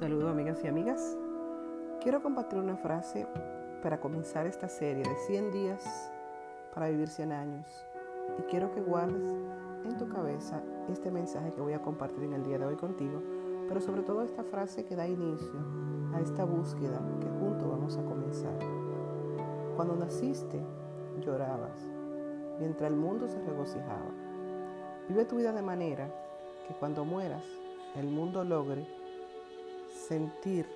Saludos amigas y amigas. Quiero compartir una frase para comenzar esta serie de 100 días para vivir 100 años. Y quiero que guardes en tu cabeza este mensaje que voy a compartir en el día de hoy contigo, pero sobre todo esta frase que da inicio a esta búsqueda que juntos vamos a comenzar. Cuando naciste, llorabas, mientras el mundo se regocijaba. Vive tu vida de manera que cuando mueras, el mundo logre sentir,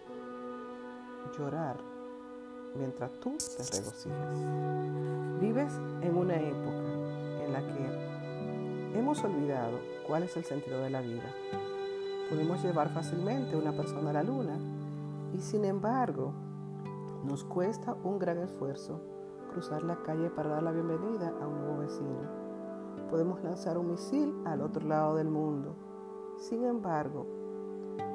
llorar, mientras tú te regocijas. Vives en una época en la que hemos olvidado cuál es el sentido de la vida. Podemos llevar fácilmente una persona a la luna y sin embargo nos cuesta un gran esfuerzo cruzar la calle para dar la bienvenida a un nuevo vecino. Podemos lanzar un misil al otro lado del mundo. Sin embargo,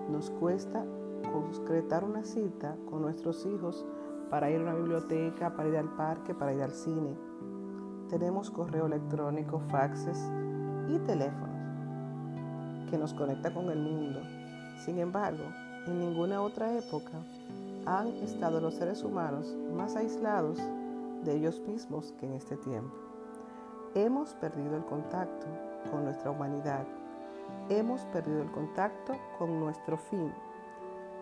nos cuesta concretar una cita con nuestros hijos para ir a una biblioteca, para ir al parque, para ir al cine. Tenemos correo electrónico, faxes y teléfonos que nos conecta con el mundo. Sin embargo, en ninguna otra época han estado los seres humanos más aislados de ellos mismos que en este tiempo. Hemos perdido el contacto con nuestra humanidad. Hemos perdido el contacto con nuestro fin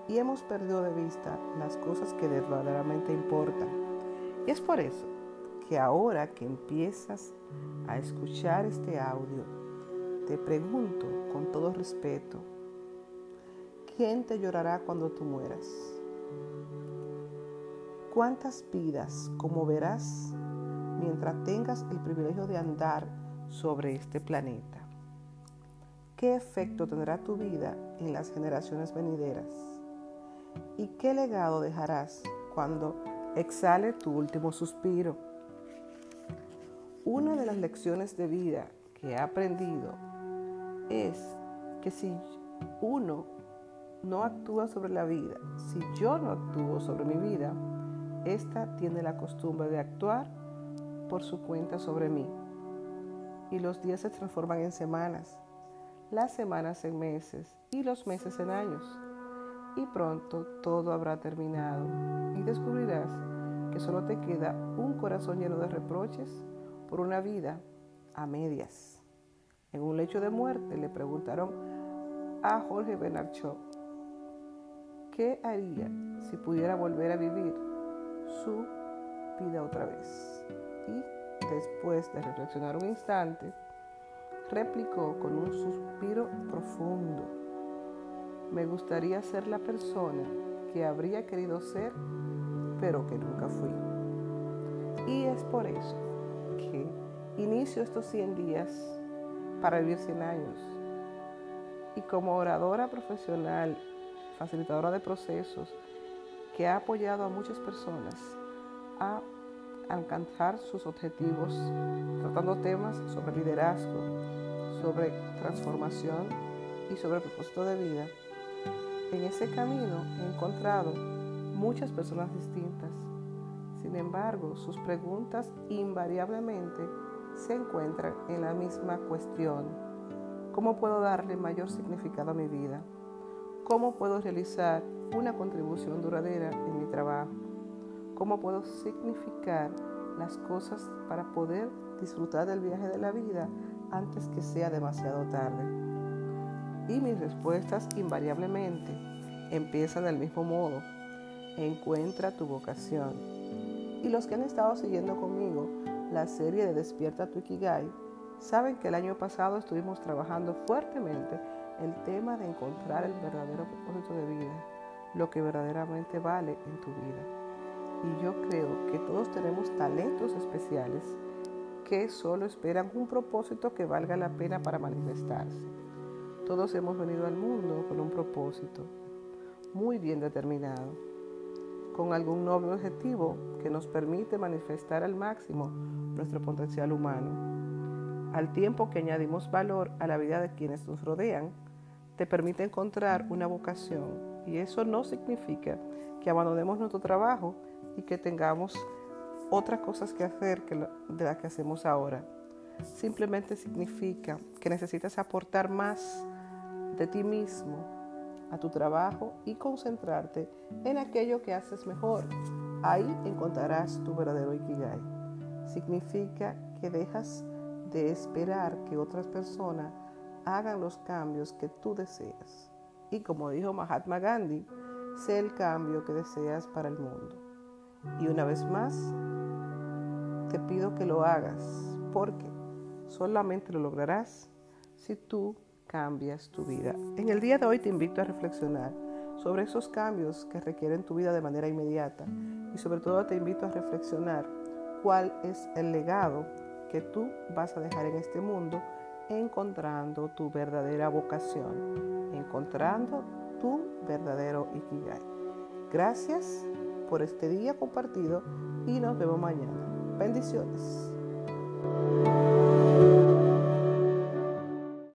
y hemos perdido de vista las cosas que verdaderamente importan. Y es por eso que ahora que empiezas a escuchar este audio, te pregunto con todo respeto, ¿quién te llorará cuando tú mueras? ¿Cuántas vidas, como verás, mientras tengas el privilegio de andar sobre este planeta? ¿Qué efecto tendrá tu vida en las generaciones venideras? ¿Y qué legado dejarás cuando exhale tu último suspiro? Una de las lecciones de vida que he aprendido es que si uno no actúa sobre la vida, si yo no actúo sobre mi vida, esta tiene la costumbre de actuar por su cuenta sobre mí. Y los días se transforman en semanas, las semanas en meses y los meses en años y pronto todo habrá terminado y descubrirás que solo te queda un corazón lleno de reproches por una vida a medias. En un lecho de muerte le preguntaron a Jorge Benarchó qué haría si pudiera volver a vivir su vida otra vez. Y después de reflexionar un instante, replicó con un suspiro profundo me gustaría ser la persona que habría querido ser, pero que nunca fui. Y es por eso que inicio estos 100 días para vivir 100 años. Y como oradora profesional, facilitadora de procesos, que ha apoyado a muchas personas a alcanzar sus objetivos, tratando temas sobre liderazgo, sobre transformación y sobre propósito de vida, en ese camino he encontrado muchas personas distintas. Sin embargo, sus preguntas invariablemente se encuentran en la misma cuestión. ¿Cómo puedo darle mayor significado a mi vida? ¿Cómo puedo realizar una contribución duradera en mi trabajo? ¿Cómo puedo significar las cosas para poder disfrutar del viaje de la vida antes que sea demasiado tarde? Y mis respuestas invariablemente empiezan del mismo modo. Encuentra tu vocación. Y los que han estado siguiendo conmigo la serie de Despierta tu Ikigai saben que el año pasado estuvimos trabajando fuertemente el tema de encontrar el verdadero propósito de vida, lo que verdaderamente vale en tu vida. Y yo creo que todos tenemos talentos especiales que solo esperan un propósito que valga la pena para manifestarse. Todos hemos venido al mundo con un propósito muy bien determinado, con algún noble objetivo que nos permite manifestar al máximo nuestro potencial humano. Al tiempo que añadimos valor a la vida de quienes nos rodean, te permite encontrar una vocación y eso no significa que abandonemos nuestro trabajo y que tengamos otras cosas que hacer que de las que hacemos ahora. Simplemente significa que necesitas aportar más de ti mismo a tu trabajo y concentrarte en aquello que haces mejor. Ahí encontrarás tu verdadero Ikigai. Significa que dejas de esperar que otras personas hagan los cambios que tú deseas. Y como dijo Mahatma Gandhi, sé el cambio que deseas para el mundo. Y una vez más, te pido que lo hagas, porque solamente lo lograrás si tú cambias tu vida. En el día de hoy te invito a reflexionar sobre esos cambios que requieren tu vida de manera inmediata y sobre todo te invito a reflexionar cuál es el legado que tú vas a dejar en este mundo encontrando tu verdadera vocación, encontrando tu verdadero Ikigai. Gracias por este día compartido y nos vemos mañana. Bendiciones.